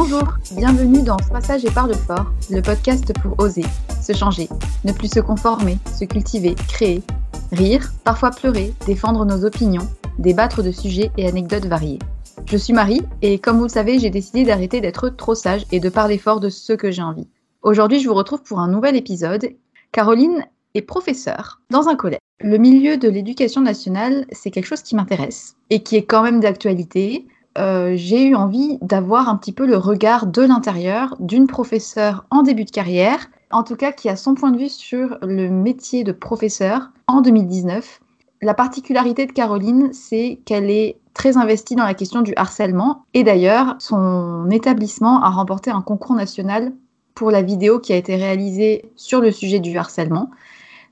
Bonjour, bienvenue dans Ce passage et parle fort, le podcast pour oser, se changer, ne plus se conformer, se cultiver, créer, rire, parfois pleurer, défendre nos opinions, débattre de sujets et anecdotes variés. Je suis Marie et comme vous le savez, j'ai décidé d'arrêter d'être trop sage et de parler fort de ce que j'ai envie. Aujourd'hui, je vous retrouve pour un nouvel épisode. Caroline est professeure dans un collège. Le milieu de l'éducation nationale, c'est quelque chose qui m'intéresse et qui est quand même d'actualité. Euh, j'ai eu envie d'avoir un petit peu le regard de l'intérieur d'une professeure en début de carrière, en tout cas qui a son point de vue sur le métier de professeur en 2019. La particularité de Caroline, c'est qu'elle est très investie dans la question du harcèlement et d'ailleurs, son établissement a remporté un concours national pour la vidéo qui a été réalisée sur le sujet du harcèlement.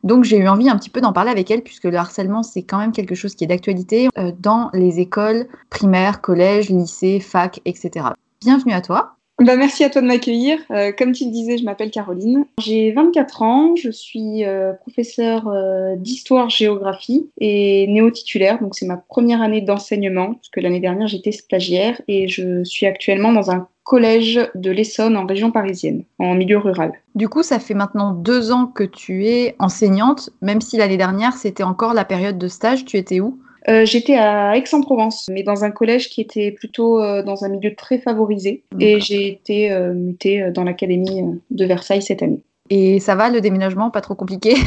Donc j'ai eu envie un petit peu d'en parler avec elle puisque le harcèlement c'est quand même quelque chose qui est d'actualité euh, dans les écoles primaires, collèges, lycées, fac, etc. Bienvenue à toi. Bah, merci à toi de m'accueillir. Euh, comme tu le disais, je m'appelle Caroline. J'ai 24 ans, je suis euh, professeure d'histoire-géographie et néo-titulaire, donc c'est ma première année d'enseignement, parce que l'année dernière j'étais stagiaire et je suis actuellement dans un collège de l'Essonne en région parisienne, en milieu rural. Du coup, ça fait maintenant deux ans que tu es enseignante, même si l'année dernière, c'était encore la période de stage. Tu étais où? Euh, J'étais à Aix-en-Provence, mais dans un collège qui était plutôt euh, dans un milieu très favorisé. Et j'ai été euh, mutée dans l'académie de Versailles cette année. Et ça va, le déménagement, pas trop compliqué?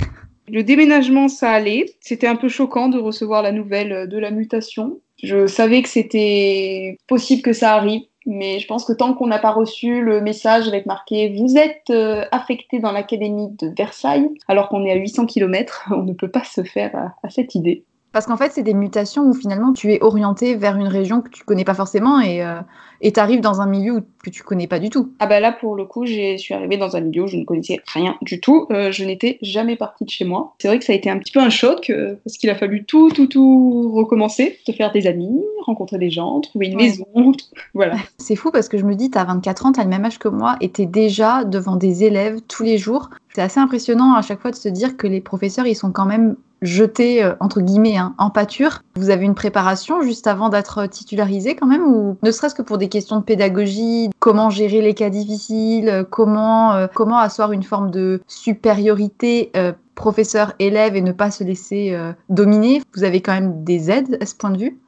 Le déménagement, ça allait. C'était un peu choquant de recevoir la nouvelle de la mutation. Je savais que c'était possible que ça arrive, mais je pense que tant qu'on n'a pas reçu le message avec marqué vous êtes affecté dans l'académie de Versailles, alors qu'on est à 800 km, on ne peut pas se faire à cette idée. Parce qu'en fait, c'est des mutations où finalement tu es orienté vers une région que tu connais pas forcément et euh, tu arrives dans un milieu que tu connais pas du tout. Ah bah là, pour le coup, je suis arrivée dans un milieu où je ne connaissais rien du tout. Euh, je n'étais jamais partie de chez moi. C'est vrai que ça a été un petit peu un choc euh, parce qu'il a fallu tout, tout, tout recommencer, te faire des amis, rencontrer des gens, trouver une maison. voilà. C'est fou parce que je me dis, tu as 24 ans, tu as le même âge que moi et tu es déjà devant des élèves tous les jours. C'est assez impressionnant à chaque fois de se dire que les professeurs, ils sont quand même jeté euh, entre guillemets hein, en pâture. Vous avez une préparation juste avant d'être titularisé quand même ou ne serait-ce que pour des questions de pédagogie, comment gérer les cas difficiles, comment euh, comment asseoir une forme de supériorité euh, professeur-élève et ne pas se laisser dominer? Vous avez quand même des aides à ce point de vue?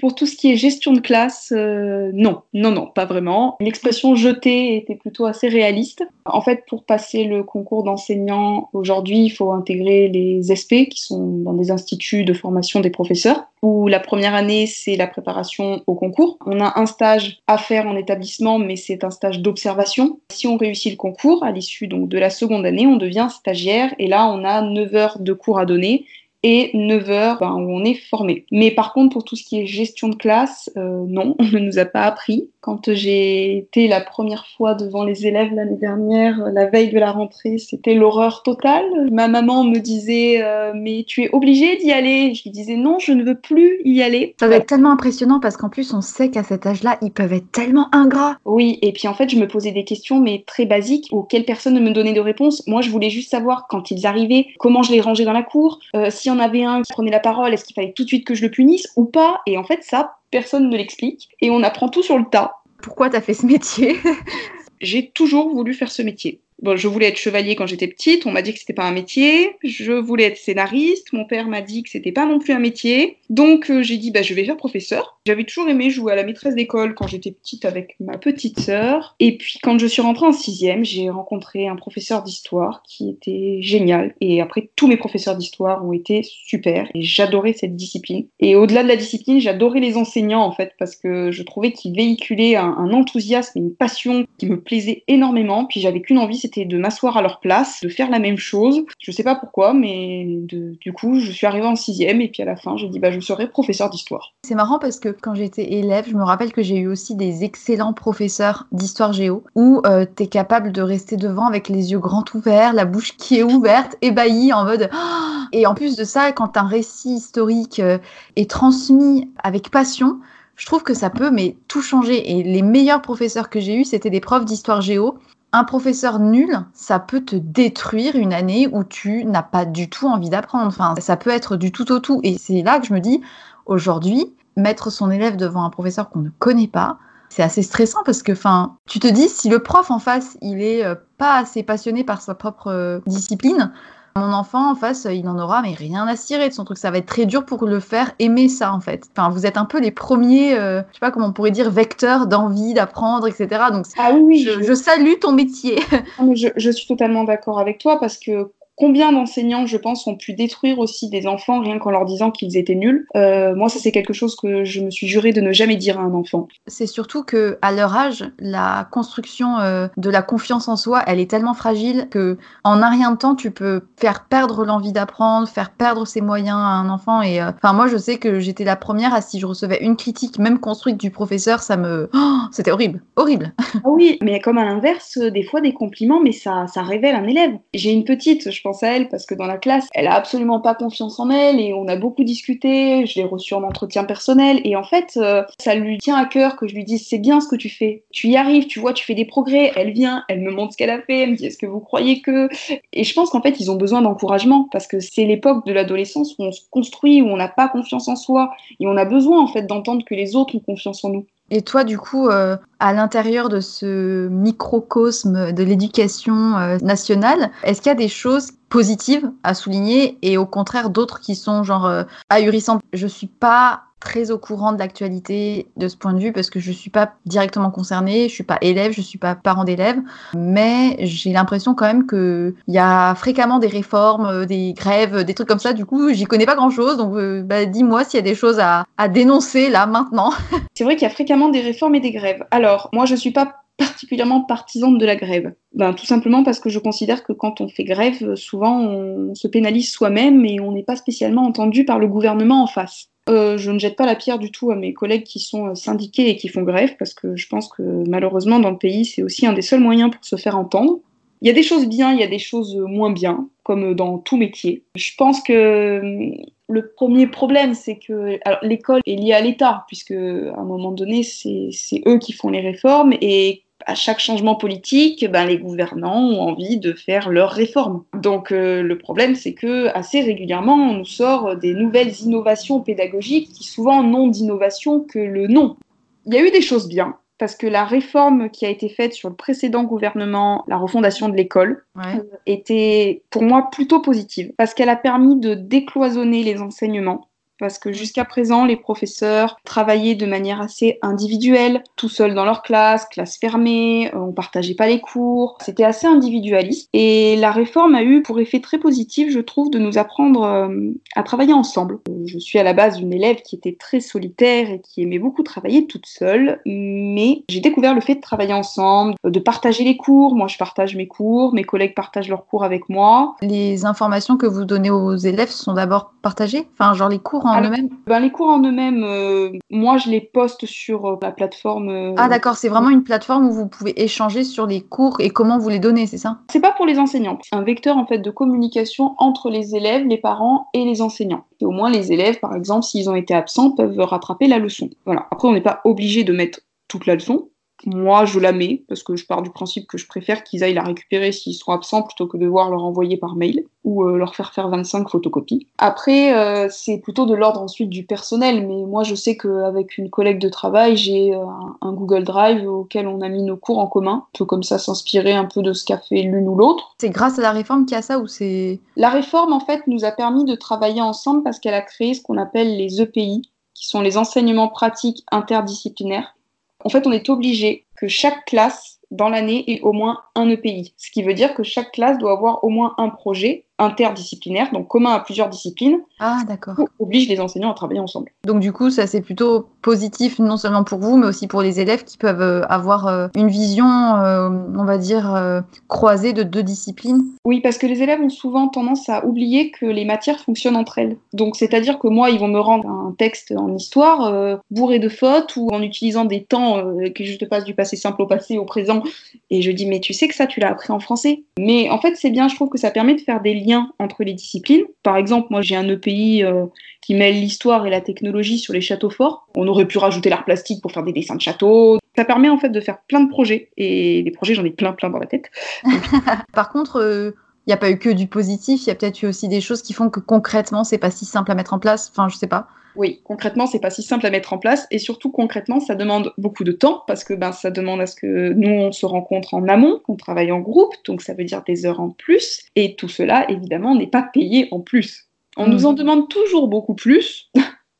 Pour tout ce qui est gestion de classe, euh, non, non, non, pas vraiment. L'expression jeter était plutôt assez réaliste. En fait, pour passer le concours d'enseignant aujourd'hui, il faut intégrer les SP, qui sont dans des instituts de formation des professeurs, où la première année, c'est la préparation au concours. On a un stage à faire en établissement, mais c'est un stage d'observation. Si on réussit le concours, à l'issue de la seconde année, on devient stagiaire, et là, on a 9 heures de cours à donner et 9 heures ben, où on est formé. Mais par contre, pour tout ce qui est gestion de classe, euh, non, on ne nous a pas appris. Quand j'ai été la première fois devant les élèves l'année dernière, la veille de la rentrée, c'était l'horreur totale. Ma maman me disait euh, mais tu es obligée d'y aller. Je lui disais non, je ne veux plus y aller. Ça va être tellement impressionnant parce qu'en plus on sait qu'à cet âge-là, ils peuvent être tellement ingrats. Oui, et puis en fait, je me posais des questions mais très basiques auxquelles personne ne me donnait de réponse. Moi, je voulais juste savoir quand ils arrivaient, comment je les rangeais dans la cour, euh, si y en avait un qui prenait la parole, est-ce qu'il fallait tout de suite que je le punisse ou pas? Et en fait, ça, personne ne l'explique. Et on apprend tout sur le tas. Pourquoi t'as fait ce métier? J'ai toujours voulu faire ce métier. Bon, je voulais être chevalier quand j'étais petite, on m'a dit que c'était pas un métier. Je voulais être scénariste, mon père m'a dit que c'était pas non plus un métier. Donc euh, j'ai dit bah je vais faire professeur. J'avais toujours aimé jouer à la maîtresse d'école quand j'étais petite avec ma petite sœur. Et puis quand je suis rentrée en sixième, j'ai rencontré un professeur d'histoire qui était génial. Et après tous mes professeurs d'histoire ont été super. Et j'adorais cette discipline. Et au-delà de la discipline, j'adorais les enseignants en fait parce que je trouvais qu'ils véhiculaient un, un enthousiasme et une passion qui me plaisait énormément. Puis j'avais qu'une envie, c'était de m'asseoir à leur place, de faire la même chose. Je sais pas pourquoi, mais du coup, je suis arrivée en sixième et puis à la fin, j'ai dit bah je serai professeur d'histoire. C'est marrant parce que quand j'étais élève, je me rappelle que j'ai eu aussi des excellents professeurs d'histoire géo où euh, tu es capable de rester devant avec les yeux grands ouverts, la bouche qui est ouverte, ébahie en mode et en plus de ça, quand un récit historique euh, est transmis avec passion, je trouve que ça peut mais tout changer. Et les meilleurs professeurs que j'ai eus, c'était des profs d'histoire géo un professeur nul, ça peut te détruire une année où tu n'as pas du tout envie d'apprendre. Enfin, ça peut être du tout au tout. Et c'est là que je me dis, aujourd'hui, mettre son élève devant un professeur qu'on ne connaît pas, c'est assez stressant parce que, enfin, tu te dis, si le prof en face, il est euh, pas assez passionné par sa propre euh, discipline, mon enfant en face, il en aura mais rien à cirer de son truc. Ça va être très dur pour le faire aimer ça en fait. Enfin, vous êtes un peu les premiers, euh, je sais pas comment on pourrait dire, vecteurs d'envie d'apprendre, etc. Donc, ah oui, je, salue ton métier. je, je suis totalement d'accord avec toi parce que Combien d'enseignants, je pense, ont pu détruire aussi des enfants rien qu'en leur disant qu'ils étaient nuls euh, Moi, ça c'est quelque chose que je me suis juré de ne jamais dire à un enfant. C'est surtout que à leur âge, la construction euh, de la confiance en soi, elle est tellement fragile que en un rien de temps, tu peux faire perdre l'envie d'apprendre, faire perdre ses moyens à un enfant. Et euh, enfin, moi, je sais que j'étais la première à si je recevais une critique, même construite du professeur, ça me, oh, c'était horrible, horrible. Ah oui, mais comme à l'inverse, des fois des compliments, mais ça, ça révèle un élève. J'ai une petite, je pense à elle parce que dans la classe, elle a absolument pas confiance en elle et on a beaucoup discuté. Je l'ai reçue en entretien personnel et en fait, euh, ça lui tient à cœur que je lui dise c'est bien ce que tu fais. Tu y arrives, tu vois, tu fais des progrès. Elle vient, elle me montre ce qu'elle a fait, elle me dit est-ce que vous croyez que? Et je pense qu'en fait, ils ont besoin d'encouragement parce que c'est l'époque de l'adolescence où on se construit, où on n'a pas confiance en soi et on a besoin en fait d'entendre que les autres ont confiance en nous. Et toi, du coup, euh, à l'intérieur de ce microcosme de l'éducation euh, nationale, est-ce qu'il y a des choses positives à souligner et au contraire d'autres qui sont genre euh, ahurissantes? Je suis pas très au courant de l'actualité de ce point de vue parce que je ne suis pas directement concernée, je ne suis pas élève, je ne suis pas parent d'élève, mais j'ai l'impression quand même qu'il y a fréquemment des réformes, euh, des grèves, des trucs comme ça. Du coup, j'y connais pas grand-chose, donc euh, bah, dis-moi s'il y a des choses à, dénoncer là maintenant. C'est vrai qu'il y a fréquemment des réformes et des grèves. Alors, moi, je ne suis pas particulièrement partisane de la grève ben, Tout simplement parce que je considère que quand on fait grève, souvent on se pénalise soi-même et on n'est pas spécialement entendu par le gouvernement en face. Euh, je ne jette pas la pierre du tout à mes collègues qui sont euh, syndiqués et qui font grève, parce que je pense que malheureusement dans le pays, c'est aussi un des seuls moyens pour se faire entendre. Il y a des choses bien, il y a des choses moins bien, comme dans tout métier. Je pense que hum, le premier problème, c'est que l'école est liée à l'État, puisque à un moment donné, c'est eux qui font les réformes, et à chaque changement politique, ben, les gouvernants ont envie de faire leurs réformes. Donc euh, le problème, c'est que assez régulièrement, on nous sort des nouvelles innovations pédagogiques qui souvent n'ont d'innovation que le nom. Il y a eu des choses bien, parce que la réforme qui a été faite sur le précédent gouvernement, la refondation de l'école, euh, était pour moi plutôt positive, parce qu'elle a permis de décloisonner les enseignements parce que jusqu'à présent, les professeurs travaillaient de manière assez individuelle, tout seuls dans leur classe, classe fermée, euh, on partageait pas les cours, c'était assez individualiste. Et la réforme a eu pour effet très positif, je trouve, de nous apprendre euh, à travailler ensemble. Je suis à la base une élève qui était très solitaire et qui aimait beaucoup travailler toute seule, mais j'ai découvert le fait de travailler ensemble, de partager les cours. Moi, je partage mes cours, mes collègues partagent leurs cours avec moi. Les informations que vous donnez aux élèves sont d'abord partagées, enfin, genre les cours en eux-mêmes ben, Les cours en eux-mêmes, euh, moi je les poste sur euh, la plateforme. Euh, ah d'accord, c'est vraiment une plateforme où vous pouvez échanger sur les cours et comment vous les donnez, c'est ça? C'est pas pour les enseignants, c'est un vecteur en fait de communication entre les élèves, les parents et les enseignants. Et au moins les élèves, par exemple, s'ils ont été absents, peuvent rattraper la leçon. Voilà. Après, on n'est pas obligé de mettre toute la leçon, moi, je la mets parce que je pars du principe que je préfère qu'ils aillent la récupérer s'ils sont absents plutôt que de devoir leur envoyer par mail ou euh, leur faire faire 25 photocopies. Après, euh, c'est plutôt de l'ordre ensuite du personnel, mais moi, je sais qu'avec une collègue de travail, j'ai euh, un Google Drive auquel on a mis nos cours en commun. On peut comme ça s'inspirer un peu de ce qu'a fait l'une ou l'autre. C'est grâce à la réforme qu'il y a ça ou c'est... La réforme, en fait, nous a permis de travailler ensemble parce qu'elle a créé ce qu'on appelle les EPI, qui sont les enseignements pratiques interdisciplinaires en fait, on est obligé que chaque classe dans l'année ait au moins un EPI. Ce qui veut dire que chaque classe doit avoir au moins un projet interdisciplinaire, donc commun à plusieurs disciplines, ah, d'accord. oblige les enseignants à travailler ensemble. Donc du coup, ça c'est plutôt positif non seulement pour vous, mais aussi pour les élèves qui peuvent euh, avoir euh, une vision, euh, on va dire, croisée de deux disciplines. Oui, parce que les élèves ont souvent tendance à oublier que les matières fonctionnent entre elles. Donc c'est-à-dire que moi, ils vont me rendre un texte en histoire bourré de fautes ou en utilisant des temps que je te passe du passé simple au passé au présent, et je dis mais tu sais que ça tu l'as appris en français. Mais en fait c'est bien, je trouve que ça permet de faire des liens entre les disciplines. Par exemple, moi j'ai un EPI euh, qui mêle l'histoire et la technologie sur les châteaux forts. On aurait pu rajouter l'art plastique pour faire des dessins de châteaux. Ça permet en fait de faire plein de projets et des projets j'en ai plein plein dans la tête. Par contre, euh, n'y a pas eu que du positif, il y a peut-être eu aussi des choses qui font que concrètement c'est pas si simple à mettre en place. Enfin, je sais pas. Oui, concrètement, c'est pas si simple à mettre en place et surtout concrètement, ça demande beaucoup de temps parce que ben, ça demande à ce que nous on se rencontre en amont, qu'on travaille en groupe, donc ça veut dire des heures en plus et tout cela évidemment n'est pas payé en plus. On nous en mmh. demande toujours beaucoup plus.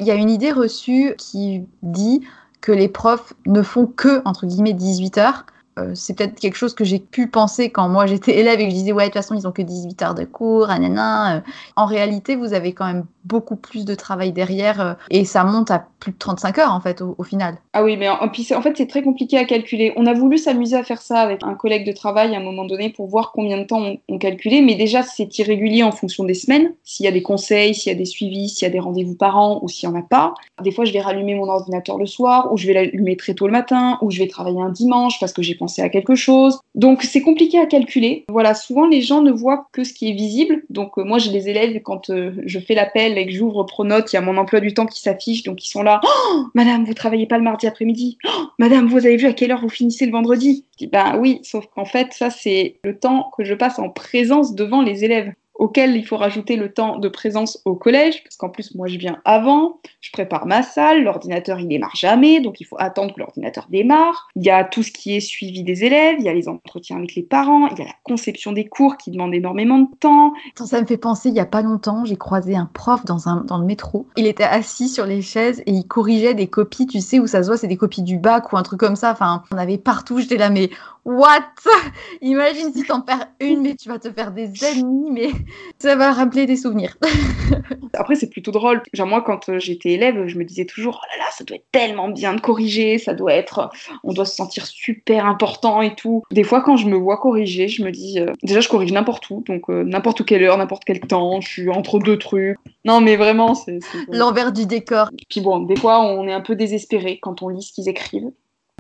Il y a une idée reçue qui dit que les profs ne font que entre guillemets 18 heures euh, c'est peut-être quelque chose que j'ai pu penser quand moi j'étais élève et que je disais ouais de toute façon ils ont que 18 heures de cours, nanana. Euh. En réalité vous avez quand même beaucoup plus de travail derrière euh, et ça monte à plus de 35 heures en fait au, final. Ah oui mais en, fait c'est très compliqué à calculer. On a voulu s'amuser à faire ça avec un collègue de travail à un moment donné pour voir combien de temps on, calculait mais déjà c'est irrégulier en fonction des semaines. S'il y a des conseils, s'il y a des suivis, s'il y a des rendez-vous parents ou s'il n'y en a pas. Des fois je vais rallumer mon ordinateur le soir ou je vais l'allumer très tôt le matin ou je vais travailler un dimanche parce que j'ai pensé à quelque chose. Donc c'est compliqué à calculer. Voilà, souvent les gens ne voient que ce qui est visible. Donc euh, moi j'ai des élèves quand euh, je fais l'appel et que j'ouvre Pronote, il y a mon emploi du temps qui s'affiche, donc ils sont là. Oh, madame, vous travaillez pas le mardi après-midi. Oh, madame, vous avez vu à quelle heure vous finissez le vendredi? Je dis ben oui, sauf qu'en fait ça c'est le temps que je passe en présence devant les élèves auquel il faut rajouter le temps de présence au collège, parce qu'en plus, moi, je viens avant, je prépare ma salle, l'ordinateur, il démarre jamais, donc il faut attendre que l'ordinateur démarre. Il y a tout ce qui est suivi des élèves, il y a les entretiens avec les parents, il y a la conception des cours qui demande énormément de temps. Ça me fait penser, il y a pas longtemps, j'ai croisé un prof dans, un, dans le métro. Il était assis sur les chaises et il corrigeait des copies, tu sais, où ça se voit, c'est des copies du bac ou un truc comme ça. Enfin, on avait partout, j'étais là, mais what? Imagine si t'en perds une, mais tu vas te faire des ennemis, mais ça va rappeler des souvenirs. Après, c'est plutôt drôle. Genre, moi, quand euh, j'étais élève, je me disais toujours, oh là là, ça doit être tellement bien de corriger, ça doit être, on doit se sentir super important et tout. Des fois, quand je me vois corriger, je me dis, euh, déjà, je corrige n'importe où, donc euh, n'importe quelle heure, n'importe quel temps, je suis entre deux trucs. Non, mais vraiment, c'est. L'envers du décor. Puis bon, des fois, on est un peu désespéré quand on lit ce qu'ils écrivent.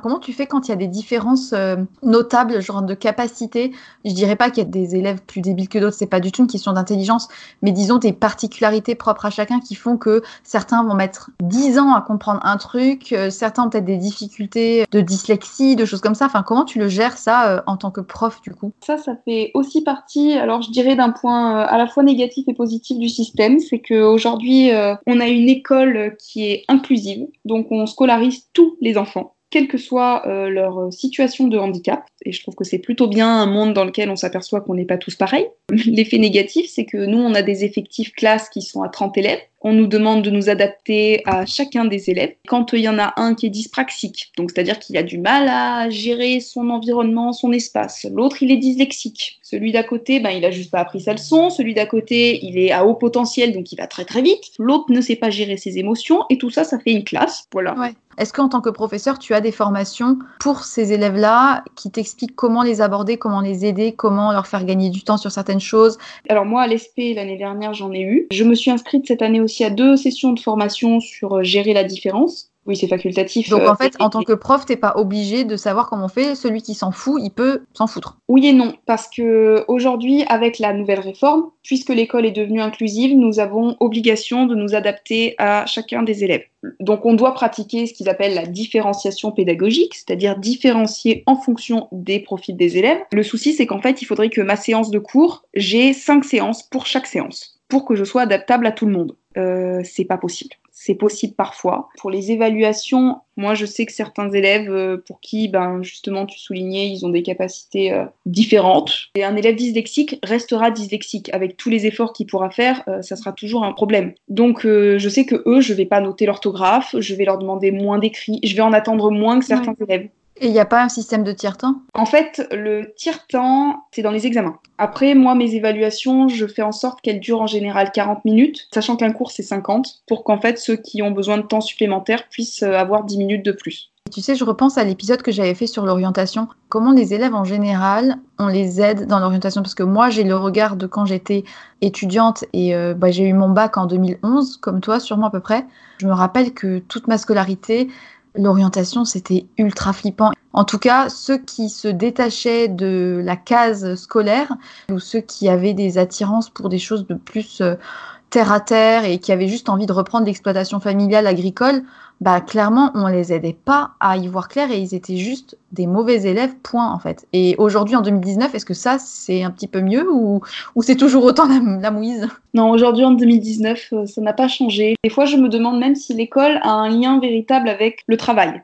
Comment tu fais quand il y a des différences euh, notables, genre de capacité? Je dirais pas qu'il y a des élèves plus débiles que d'autres, c'est pas du tout une question d'intelligence, mais disons des particularités propres à chacun qui font que certains vont mettre 10 ans à comprendre un truc, euh, certains ont peut-être des difficultés de dyslexie, de choses comme ça. Enfin, comment tu le gères ça euh, en tant que prof du coup? Ça, ça fait aussi partie, alors je dirais d'un point à la fois négatif et positif du système, c'est qu'aujourd'hui, on a une école qui est inclusive, donc on scolarise tous les enfants quelle que soit euh, leur situation de handicap. Et je trouve que c'est plutôt bien un monde dans lequel on s'aperçoit qu'on n'est pas tous pareils. L'effet négatif, c'est que nous, on a des effectifs classes qui sont à 30 élèves. On nous demande de nous adapter à chacun des élèves. Quand il y en a un qui est dyspraxique, donc c'est-à-dire qu'il a du mal à gérer son environnement, son espace, l'autre il est dyslexique. Celui d'à côté, ben, il a juste pas appris sa leçon. Celui d'à côté, il est à haut potentiel, donc il va très très vite. L'autre ne sait pas gérer ses émotions, et tout ça, ça fait une classe. Voilà. Ouais. Est-ce qu'en tant que professeur, tu as des formations pour ces élèves-là qui t'expliquent comment les aborder, comment les aider, comment leur faire gagner du temps sur certaines choses? Alors moi, à l'ESP, l'année dernière, j'en ai eu. Je me suis inscrite cette année aussi à deux sessions de formation sur euh, gérer la différence. Oui, c'est facultatif. Donc en euh, fait, en tant que prof, t'es pas obligé de savoir comment on fait. Celui qui s'en fout, il peut s'en foutre. Oui et non, parce que aujourd'hui, avec la nouvelle réforme, puisque l'école est devenue inclusive, nous avons obligation de nous adapter à chacun des élèves. Donc on doit pratiquer ce qu'ils appellent la différenciation pédagogique, c'est-à-dire différencier en fonction des profils des élèves. Le souci, c'est qu'en fait, il faudrait que ma séance de cours, j'ai cinq séances pour chaque séance, pour que je sois adaptable à tout le monde. Euh, c'est pas possible c'est possible parfois. Pour les évaluations, moi je sais que certains élèves euh, pour qui, ben, justement, tu soulignais, ils ont des capacités euh, différentes. Et un élève dyslexique restera dyslexique. Avec tous les efforts qu'il pourra faire, euh, ça sera toujours un problème. Donc je sais que eux, je vais pas noter l'orthographe, je vais leur demander moins d'écrit, je vais en attendre moins que certains élèves. Et il n'y a pas un système de tiers-temps? En fait, le tiers-temps, c'est dans les examens. Après, moi, mes évaluations, je fais en sorte qu'elles durent en général 40 minutes, sachant qu'un cours, c'est 50, pour qu'en fait, ceux qui ont besoin de temps supplémentaire puissent euh, avoir 10 minutes de plus. Tu sais, je repense à l'épisode que j'avais fait sur l'orientation. Comment les élèves en général, on les aide dans l'orientation? Parce que moi, j'ai le regard de quand j'étais étudiante et euh, bah, j'ai eu mon bac en 2011, comme toi, sûrement à peu près. Je me rappelle que toute ma scolarité, l'orientation, c'était ultra flippant. En tout cas, ceux qui se détachaient de la case scolaire ou ceux qui avaient des attirances pour des choses de plus euh, terre à terre et qui avaient juste envie de reprendre l'exploitation familiale agricole, bah clairement on les aidait pas à y voir clair et ils étaient juste des mauvais élèves point en fait. Et aujourd'hui en 2019, est-ce que ça c'est un petit peu mieux ou, c'est toujours autant la, mouise? Non, aujourd'hui en 2019, euh, ça n'a pas changé. Des fois je me demande même si l'école a un lien véritable avec le travail.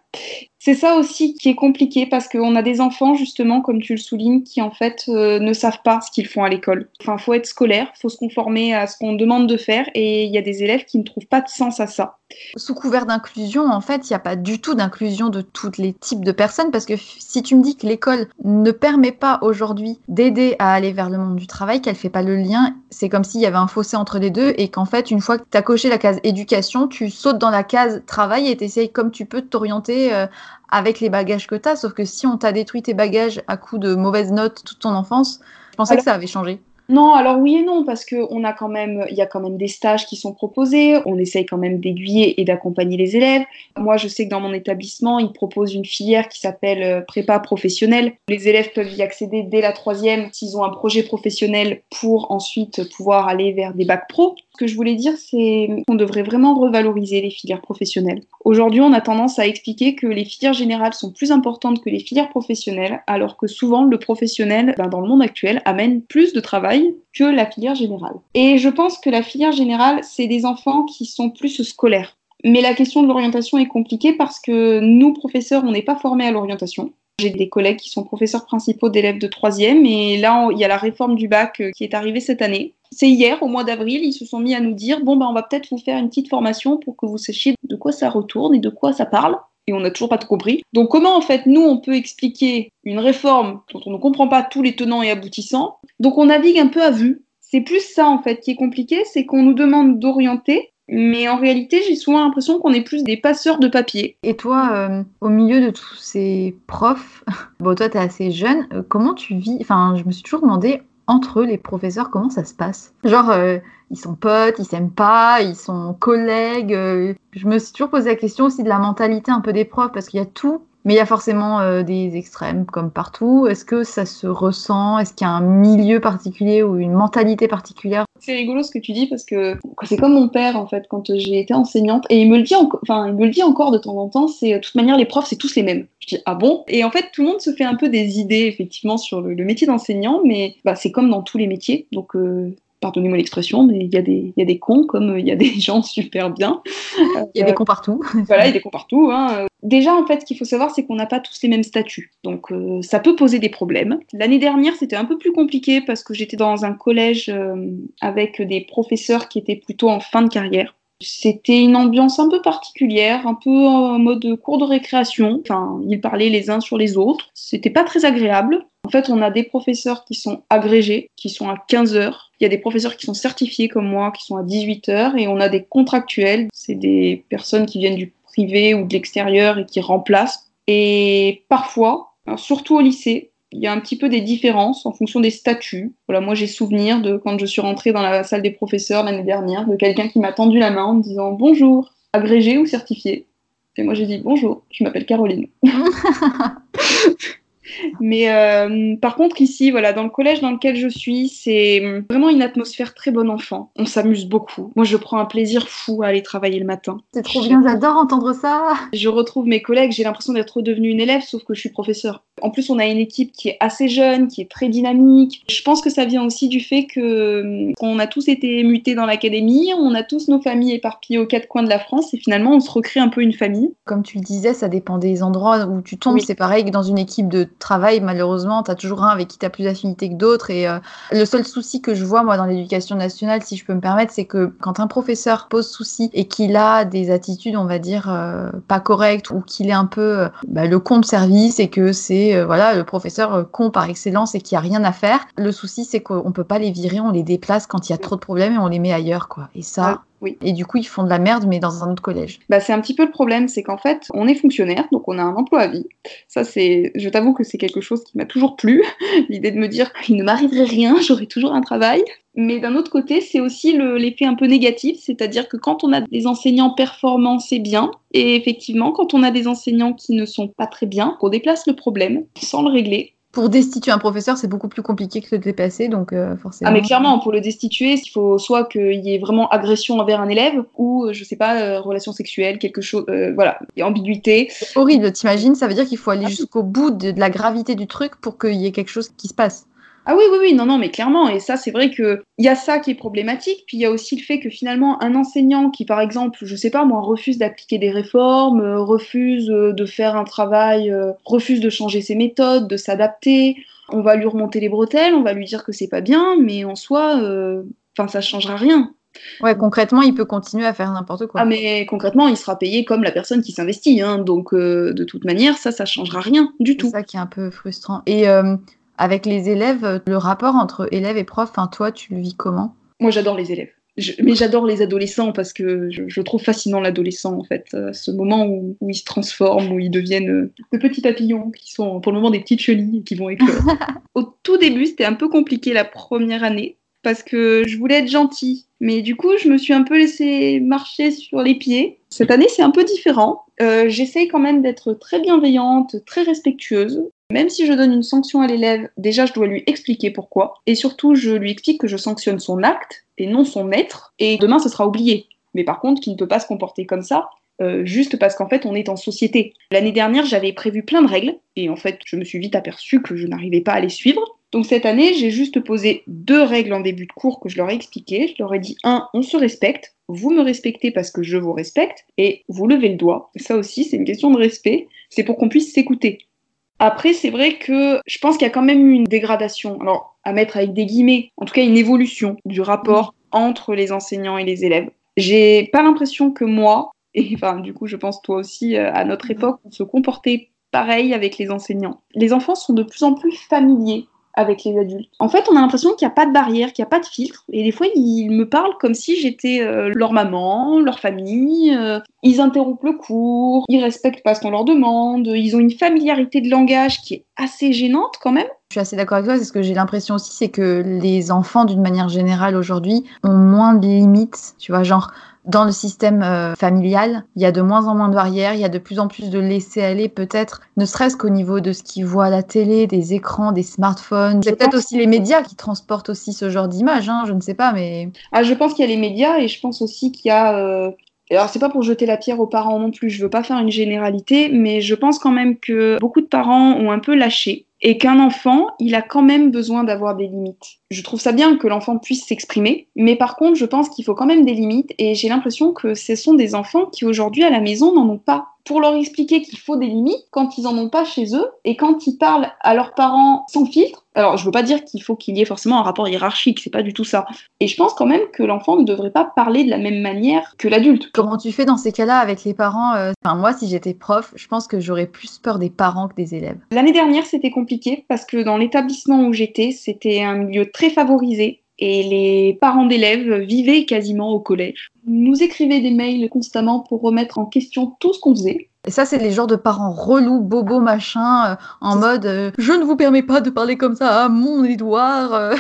C'est ça aussi qui est compliqué parce qu'on a des enfants, justement, comme tu le soulignes, qui en fait euh, ne savent pas ce qu'ils font à l'école. Enfin, faut être scolaire, faut se conformer à ce qu'on demande de faire et il y a des élèves qui ne trouvent pas de sens à ça. Sous couvert d'inclusion, en fait, il n'y a pas du tout d'inclusion de tous les types de personnes parce que si tu me dis que l'école ne permet pas aujourd'hui d'aider à aller vers le monde du travail, qu'elle fait pas le lien, c'est comme s'il y avait un fossé entre les deux et qu'en fait, une fois que tu as coché la case éducation, tu sautes dans la case travail et tu essayes comme tu peux de t'orienter euh, avec les bagages que tu as. Sauf que si on t'a détruit tes bagages à coup de mauvaises notes toute ton enfance, je pensais que ça avait changé. Non, alors oui et non, parce qu'on a quand même, il y a quand même des stages qui sont proposés, on essaye quand même d'aiguiller et d'accompagner les élèves. Moi, je sais que dans mon établissement, ils proposent une filière qui s'appelle euh, prépa professionnelle. Les élèves peuvent y accéder dès la troisième s'ils ont un projet professionnel pour ensuite pouvoir aller vers des bacs pro. Ce que je voulais dire, c'est qu'on devrait vraiment revaloriser les filières professionnelles. Aujourd'hui, on a tendance à expliquer que les filières générales sont plus importantes que les filières professionnelles, alors que souvent le professionnel, ben, dans le monde actuel, amène plus de travail que la filière générale. Et je pense que la filière générale, c'est des enfants qui sont plus scolaires. Mais la question de l'orientation est compliquée parce que nous, professeurs, on n'est pas formés à l'orientation. J'ai des collègues qui sont professeurs principaux d'élèves de troisième et là, il y a la réforme du bac euh, qui est arrivée cette année. C'est hier, au mois d'avril, ils se sont mis à nous dire bon, ben, on va peut-être vous faire une petite formation pour que vous sachiez de quoi ça retourne et de quoi ça parle. Et on n'a toujours pas tout compris. Donc, comment en fait nous on peut expliquer une réforme dont on ne comprend pas tous les tenants et aboutissants Donc, on navigue un peu à vue. C'est plus ça en fait qui est compliqué, c'est qu'on nous demande d'orienter mais en réalité, j'ai souvent l'impression qu'on est plus des passeurs de papier. Et toi, euh, au milieu de tous ces profs, bon, toi, tu es assez jeune, euh, comment tu vis Enfin, je me suis toujours demandé, entre eux, les professeurs, comment ça se passe? Genre, euh, ils sont potes, ils s'aiment pas, ils sont collègues. je me suis toujours posé la question aussi de la mentalité un peu des profs, parce qu'il y a tout mais il y a forcément euh, des extrêmes comme partout. Est-ce que ça se ressent? Est-ce qu'il y a un milieu particulier ou une mentalité particulière? C'est rigolo ce que tu dis parce que c'est comme mon père en fait quand j'ai été enseignante et il me le dit enfin il me le dit encore de temps en temps. C'est de toute manière les profs c'est tous les mêmes. Je dis ah bon? Et en fait tout le monde se fait un peu des idées effectivement sur le, métier d'enseignant, mais bah, c'est comme dans tous les métiers. Donc euh, pardonnez-moi l'expression, mais il y, a des, il y a des cons comme il y a des gens super bien. Il y a des cons partout. voilà, il y a des cons partout. Hein. Déjà, en fait, ce qu'il faut savoir, c'est qu'on n'a pas tous les mêmes statuts. Donc, euh, ça peut poser des problèmes. L'année dernière, c'était un peu plus compliqué parce que j'étais dans un collège euh, avec des professeurs qui étaient plutôt en fin de carrière. C'était une ambiance un peu particulière, un peu en mode cours de récréation. Enfin, ils parlaient les uns sur les autres. C'était pas très agréable. En fait, on a des professeurs qui sont agrégés, qui sont à 15 heures. Il y a des professeurs qui sont certifiés comme moi, qui sont à 18 heures. Et on a des contractuels. C'est des personnes qui viennent du privé ou de l'extérieur et qui remplacent. Et parfois, surtout au lycée, il y a un petit peu des différences en fonction des statuts. Voilà, moi j'ai souvenir de quand je suis rentrée dans la salle des professeurs l'année dernière, de quelqu'un qui m'a tendu la main en me disant bonjour, agrégé ou certifié. Et moi j'ai dit bonjour, je m'appelle Caroline. Mais euh, par contre, ici, voilà, dans le collège dans lequel je suis, c'est vraiment une atmosphère très bon enfant. On s'amuse beaucoup. Moi, je prends un plaisir fou à aller travailler le matin. C'est trop bien, j'adore entendre ça. Je retrouve mes collègues, j'ai l'impression d'être redevenue une élève, sauf que je suis professeur. En plus, on a une équipe qui est assez jeune, qui est très dynamique. Je pense que ça vient aussi du fait que qu'on a tous été mutés dans l'académie, on a tous nos familles éparpillées aux quatre coins de la France et finalement, on se recrée un peu une famille. Comme tu le disais, ça dépend des endroits où tu tombes. C'est pareil que dans une équipe de travail, malheureusement, tu as toujours un avec qui tu as plus d'affinité que d'autres. Et euh, le seul souci que je vois, moi, dans l'éducation nationale, si je peux me permettre, c'est que quand un professeur pose souci et qu'il a des attitudes, on va dire, euh, pas correctes ou qu'il est un peu euh, bah, le con de service et que c'est voilà le professeur con par excellence et qu'il n'y a rien à faire, le souci, c'est qu'on peut pas les virer, on les déplace quand il y a trop de problèmes et on les met ailleurs. quoi. Et ça, oui. Et du coup, ils font de la merde, mais dans un autre collège. Bah, c'est un petit peu le problème, c'est qu'en fait, on est fonctionnaire, donc on a un emploi à vie. Ça, c'est, je t'avoue que c'est quelque chose qui m'a toujours plu, l'idée de me dire qu'il ne m'arriverait rien, j'aurai toujours un travail. Mais d'un autre côté, c'est aussi l'effet un peu négatif, c'est-à-dire que quand on a des enseignants performants, c'est bien. Et effectivement, quand on a des enseignants qui ne sont pas très bien, on déplace le problème sans le régler pour destituer un professeur, c'est beaucoup plus compliqué que de le dépasser, donc euh, forcément. Ah mais clairement, pour le destituer, il faut soit qu'il y ait vraiment agression envers un élève, ou euh, je sais pas, euh, relation sexuelle, quelque chose, voilà, et ambiguïté. Horrible, t'imagines Ça veut dire qu'il faut aller jusqu'au bout de, de, la gravité du truc pour qu'il y ait quelque chose qui se passe. Ah oui, oui, oui, non, non, mais clairement. Et ça, c'est vrai qu'il y a ça qui est problématique. Puis il y a aussi le fait que finalement, un enseignant qui, par exemple, je sais pas, moi, refuse d'appliquer des réformes, euh, refuse euh, de faire un travail, euh, refuse de changer ses méthodes, de s'adapter, on va lui remonter les bretelles, on va lui dire que c'est pas bien, mais en soi, enfin, ça changera rien. Ouais, concrètement, il peut continuer à faire n'importe quoi. Ah, mais concrètement, il sera payé comme la personne qui s'investit. Hein, donc, de toute manière, ça, ça changera rien du tout. C'est ça qui est un peu frustrant. Et avec les élèves, le rapport entre élèves et profs, toi, tu le vis comment? Moi, j'adore les élèves. mais j'adore les adolescents parce que je, trouve fascinant l'adolescent en fait, euh, ce moment où, ils se transforment, où ils deviennent euh, de petits papillons qui sont pour le moment des petites chenilles qui vont éclore. Au tout début, c'était un peu compliqué la première année parce que je voulais être gentille, mais du coup, je me suis un peu laissée marcher sur les pieds. Cette année, c'est un peu différent. Euh, J'essaye quand même d'être très bienveillante, très respectueuse. Même si je donne une sanction à l'élève, déjà je dois lui expliquer pourquoi. Et surtout, je lui explique que je sanctionne son acte et non son maître. Et demain, ce sera oublié. Mais par contre, qu'il ne peut pas se comporter comme ça, euh, juste parce qu'en fait, on est en société. L'année dernière, j'avais prévu plein de règles, et en fait, je me suis vite aperçue que je n'arrivais pas à les suivre. Donc cette année, j'ai juste posé deux règles en début de cours que je leur ai expliquées. Je leur ai dit, un, on se respecte, vous me respectez parce que je vous respecte, et vous levez le doigt. Ça aussi, c'est une question de respect, c'est pour qu'on puisse s'écouter. Après, c'est vrai que je pense qu'il y a quand même eu une dégradation, alors à mettre avec des guillemets, en tout cas une évolution du rapport entre les enseignants et les élèves. J'ai pas l'impression que moi, et enfin du coup je pense toi aussi euh, à notre époque, on se comportait pareil avec les enseignants. Les enfants sont de plus en plus familiers avec les adultes. En fait, on a l'impression qu'il n'y a pas de barrière, qu'il n'y a pas de filtre. Et des fois, ils me parlent comme si j'étais euh, leur maman, leur famille. Euh, ils interrompent le cours, ils respectent pas ce qu'on leur demande. Ils ont une familiarité de langage qui est assez gênante quand même. Je suis assez d'accord avec toi, c'est ce que j'ai l'impression aussi, c'est que les enfants, d'une manière générale aujourd'hui, ont moins de limites. Tu vois, genre, dans le système euh, familial, il y a de moins en moins de barrières, il y a de plus en plus de laisser-aller, peut-être, ne serait-ce qu'au niveau de ce qu'ils voient à la télé, des écrans, des smartphones. C'est peut-être aussi les médias qui transportent aussi ce genre d'image, hein, je ne sais pas, mais. Ah, je pense qu'il y a les médias et je pense aussi qu'il y a. Euh... Alors, c'est pas pour jeter la pierre aux parents non plus, je veux pas faire une généralité, mais je pense quand même que beaucoup de parents ont un peu lâché et qu'un enfant, il a quand même besoin d'avoir des limites. Je trouve ça bien que l'enfant puisse s'exprimer, mais par contre, je pense qu'il faut quand même des limites, et j'ai l'impression que ce sont des enfants qui aujourd'hui à la maison n'en ont pas. Pour leur expliquer qu'il faut des limites quand ils en ont pas chez eux, et quand ils parlent à leurs parents sans filtre, alors je veux pas dire qu'il faut qu'il y ait forcément un rapport hiérarchique, c'est pas du tout ça. Et je pense quand même que l'enfant ne devrait pas parler de la même manière que l'adulte. Comment tu fais dans ces cas-là avec les parents euh, Enfin, moi, si j'étais prof, je pense que j'aurais plus peur des parents que des élèves. L'année dernière, c'était compliqué parce que dans l'établissement où j'étais, c'était un milieu très favorisé et les parents d'élèves vivaient quasiment au collège. Nous écrivaient des mails constamment pour remettre en question tout ce qu'on faisait. Et ça, c'est les genres de parents relous, bobos, machin, euh, en mode euh, je ne vous permets pas de parler comme ça à mon Édouard.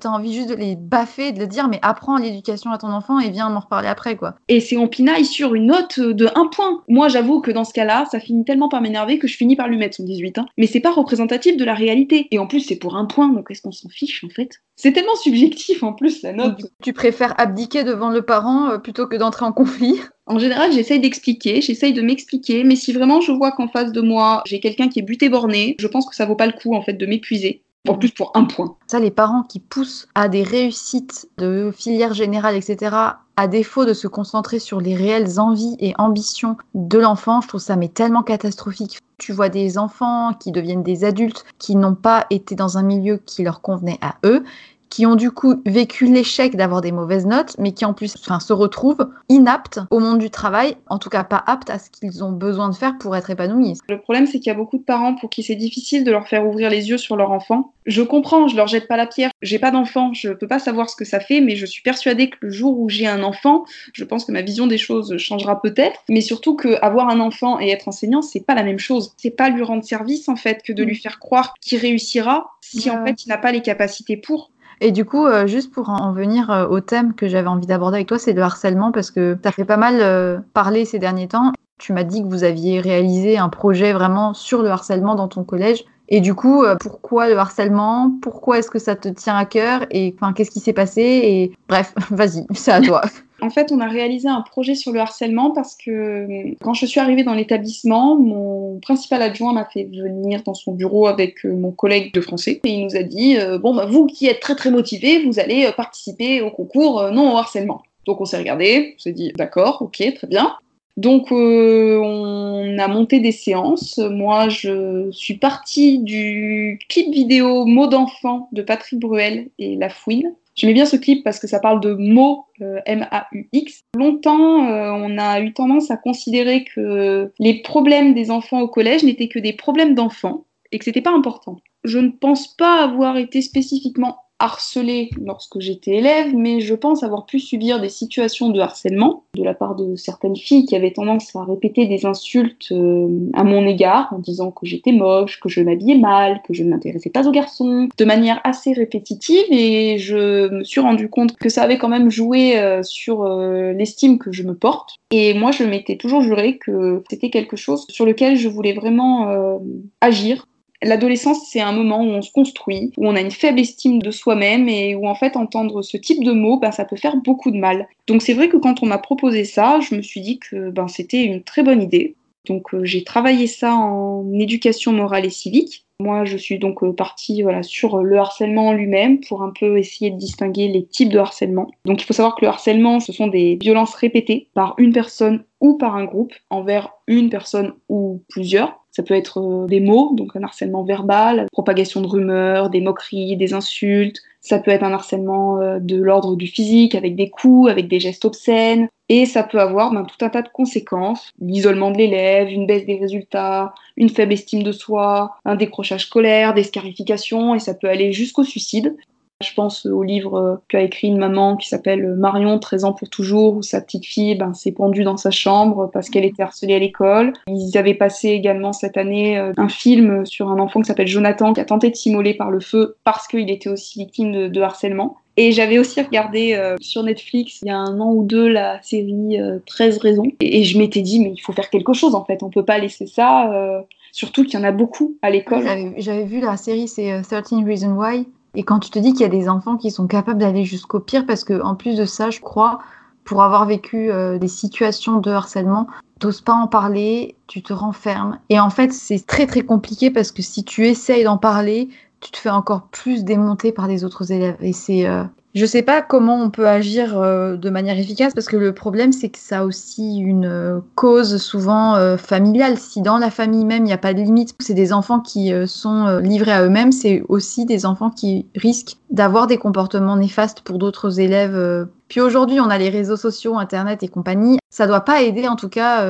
T'as envie juste de les baffer, de le dire, mais apprends l'éducation à ton enfant et viens m'en reparler après, quoi. Et c'est on pinaille sur une note de un point. Moi, j'avoue que dans ce cas-là, ça finit tellement par m'énerver que je finis par lui mettre son 18. Hein. Mais c'est pas représentatif de la réalité. Et en plus, c'est pour un point, donc est-ce qu'on s'en fiche, en fait? C'est tellement subjectif, en plus, la note. Tu préfères abdiquer devant le parent euh, plutôt que d'entrer en conflit? En général, j'essaye d'expliquer, j'essaye de m'expliquer, mais si vraiment je vois qu'en face de moi, j'ai quelqu'un qui est buté borné, je pense que ça vaut pas le coup en fait de m'épuiser en plus pour un point. Ça, les parents qui poussent à des réussites de filière générale, etc., à défaut de se concentrer sur les réelles envies et ambitions de l'enfant, je trouve ça mais tellement catastrophique. Tu vois des enfants qui deviennent des adultes qui n'ont pas été dans un milieu qui leur convenait à eux qui ont du coup vécu l'échec d'avoir des mauvaises notes, mais qui en plus enfin, se retrouvent inaptes au monde du travail, en tout cas pas aptes à ce qu'ils ont besoin de faire pour être épanouis. Le problème, c'est qu'il y a beaucoup de parents pour qui c'est difficile de leur faire ouvrir les yeux sur leur enfant. Je comprends, je leur jette pas la pierre. J'ai pas d'enfant, je peux pas savoir ce que ça fait, mais je suis persuadée que le jour où j'ai un enfant, je pense que ma vision des choses changera peut-être, mais surtout que avoir un enfant et être enseignant, c'est pas la même chose. C'est pas lui rendre service en fait que de lui faire croire qu'il réussira si en fait il n'a pas les capacités pour. Et du coup, euh, juste pour en venir euh, au thème que j'avais envie d'aborder avec toi, c'est le harcèlement, parce que ça fait pas mal euh, parler ces derniers temps. Tu m'as dit que vous aviez réalisé un projet vraiment sur le harcèlement dans ton collège. Et du coup, pourquoi le harcèlement? Pourquoi est-ce que ça te tient à cœur? Et qu'est-ce qui s'est passé? Et bref, vas-y, c'est à toi. En fait, on a réalisé un projet sur le harcèlement parce que euh, quand je suis arrivée dans l'établissement, mon principal adjoint m'a fait venir dans son bureau avec euh, mon collègue de français et il nous a dit euh, Bon, bah, vous qui êtes très très motivés, vous allez participer au concours non au harcèlement. Donc on s'est regardé, on s'est dit D'accord, ok, très bien. Donc on a monté des séances. Moi, je suis partie du clip vidéo Mots d'enfant de Patrick Bruel et La Fouine. J'aimais bien ce clip parce que ça parle de mots euh, M-A-U-X. Longtemps, euh, on a eu tendance à considérer que les problèmes des enfants au collège n'étaient que des problèmes d'enfants et que c'était pas important. Je ne pense pas avoir été spécifiquement harcelée lorsque j'étais élève, mais je pense avoir pu subir des situations de harcèlement de la part de certaines filles qui avaient tendance à répéter des insultes euh, à mon égard en disant que j'étais moche, que je m'habillais mal, que je ne m'intéressais pas aux garçons, de manière assez répétitive et je me suis rendu compte que ça avait quand même joué euh, sur euh, l'estime que je me porte. Et moi, je m'étais toujours juré que c'était quelque chose sur lequel je voulais vraiment agir L'adolescence, c'est un moment où on se construit, où on a une faible estime de soi-même et où en fait entendre ce type de mots, ben, ça peut faire beaucoup de mal. Donc c'est vrai que quand on m'a proposé ça, je me suis dit que ben, c'était une très bonne idée. Donc euh, j'ai travaillé ça en éducation morale et civique. Moi, je suis donc euh, partie voilà, sur le harcèlement lui-même pour un peu essayer de distinguer les types de harcèlement. Donc il faut savoir que le harcèlement, ce sont des violences répétées par une personne ou par un groupe envers une personne ou plusieurs. Ça peut être euh, des mots, donc un harcèlement verbal, propagation de rumeurs, des moqueries, des insultes. Ça peut être un harcèlement euh, de l'ordre du physique, avec des coups, avec des gestes obscènes. Et ça peut avoir ben, tout un tas de conséquences. L'isolement de l'élève, une baisse des résultats, une faible estime de soi, un décrochage scolaire, des scarifications, et ça peut aller jusqu'au suicide. Je pense au livre euh, qu'a écrit une maman qui s'appelle Marion, 13 ans pour toujours, où sa petite fille ben, s'est pendue dans sa chambre parce qu'elle était harcelée à l'école. Ils avaient passé également cette année euh, un film sur un enfant qui s'appelle Jonathan qui a tenté de s'immoler par le feu parce qu'il était aussi victime de, harcèlement. Et j'avais aussi regardé euh, sur Netflix il y a un an ou deux la série 13 raisons. Et, je m'étais dit, mais il faut faire quelque chose en fait. On peut pas laisser ça. surtout qu'il y en a beaucoup à l'école. J'avais vu la série, c'est 13 Reasons Why. Et quand tu te dis qu'il y a des enfants qui sont capables d'aller jusqu'au pire, parce que en plus de ça, je crois, pour avoir vécu euh, des situations de harcèlement, t'oses pas en parler, tu te renfermes. Et en fait, c'est très très compliqué parce que si tu essayes d'en parler, tu te fais encore plus démonter par les autres élèves. Et c'est, euh, je sais pas comment on peut agir euh, de manière efficace parce que le problème c'est que ça a aussi une euh, cause souvent euh, familiale. Si dans la famille même il n'y a pas de limite, c'est des enfants qui sont livrés à eux-mêmes, c'est aussi des enfants qui risquent d'avoir des comportements néfastes pour d'autres élèves. Puis aujourd'hui on a les réseaux sociaux, internet et compagnie. Ça doit pas aider en tout cas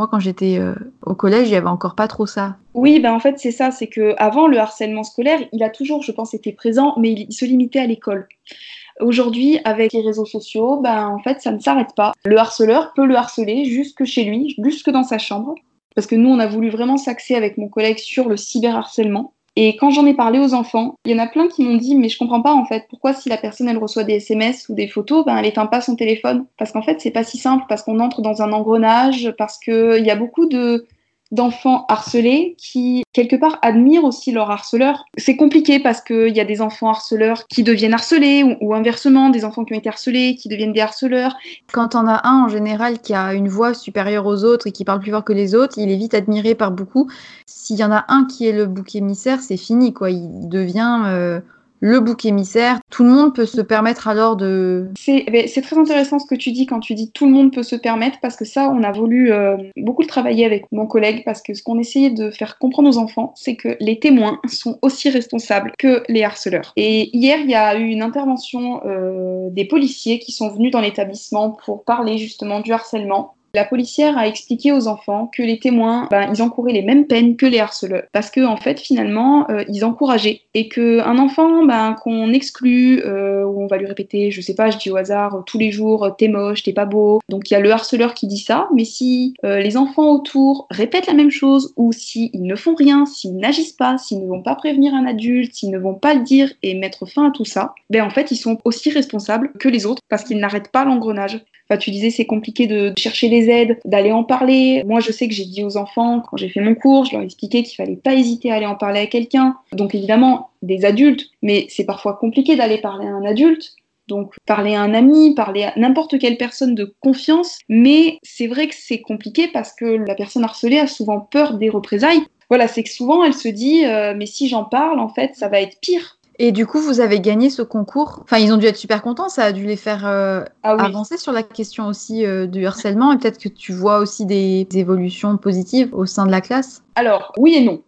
moi, quand j'étais euh, au collège, il n'y avait encore pas trop ça. Oui, ben en fait, c'est ça. C'est que avant le harcèlement scolaire, il a toujours, je pense, été présent, mais il, se limitait à l'école. Aujourd'hui, avec les réseaux sociaux, ben en fait, ça ne s'arrête pas. Le harceleur peut le harceler jusque chez lui, jusque dans sa chambre. Parce que nous, on a voulu vraiment s'axer avec mon collègue sur le cyberharcèlement. Et quand j'en ai parlé aux enfants, il y en a plein qui m'ont dit mais je comprends pas en fait pourquoi si la personne elle reçoit des SMS ou des photos, ben elle éteint pas son téléphone? Parce qu'en fait c'est pas si simple parce qu'on entre dans un engrenage parce que il y a beaucoup de d'enfants harcelés qui, quelque part, admirent aussi leur harceleur. C'est compliqué parce qu'il y a des enfants harceleurs qui deviennent harcelés ou, inversement, des enfants qui ont été harcelés qui deviennent des harceleurs. Quand on a un, en général, qui a une voix supérieure aux autres et qui parle plus fort que les autres, il est vite admiré par beaucoup. S'il y en a un qui est le bouc émissaire, c'est fini, quoi. Il devient... Euh, le bouc émissaire. Tout le monde peut se permettre alors de... C'est eh ben, très intéressant ce que tu dis quand tu dis tout le monde peut se permettre, parce que ça, on a voulu euh, beaucoup le travailler avec mon collègue, parce que ce qu'on essayait de faire comprendre aux enfants, c'est que les témoins sont aussi responsables que les harceleurs. Et hier, il y a eu une intervention euh, des policiers qui sont venus dans l'établissement pour parler justement du harcèlement. La policière a expliqué aux enfants que les témoins, ben, ils encouraient les mêmes peines que les harceleurs, parce que en fait, finalement, euh, ils encourageaient. Et que un enfant, ben, qu'on exclut, euh, ou on va lui répéter, je sais pas, je dis au hasard tous les jours, t'es moche, t'es pas beau. Donc il y a le harceleur qui dit ça, mais si euh, les enfants autour répètent la même chose, ou s'ils ne font rien, s'ils n'agissent pas, s'ils ne vont pas prévenir un adulte, s'ils ne vont pas le dire et mettre fin à tout ça, ben en fait, ils sont aussi responsables que les autres parce qu'ils n'arrêtent pas l'engrenage. Tu disais c'est compliqué de chercher d'aller en parler. Moi, je sais que j'ai dit aux enfants quand j'ai fait mon cours, je leur ai expliqué qu'il fallait pas hésiter à aller en parler à quelqu'un. Donc évidemment, des adultes, mais c'est parfois compliqué d'aller parler à un adulte. Donc parler à un ami, parler à n'importe quelle personne de confiance, mais c'est vrai que c'est compliqué parce que la personne harcelée a souvent peur des représailles. Voilà, c'est que souvent elle se dit euh, mais si j'en parle, en fait, ça va être pire. Et du coup, vous avez gagné ce concours. Enfin, ils ont dû être super contents. Ça a dû les faire euh, ah avancer sur la question aussi euh, du harcèlement. Et peut-être que tu vois aussi des, évolutions positives au sein de la classe. Alors, oui et non.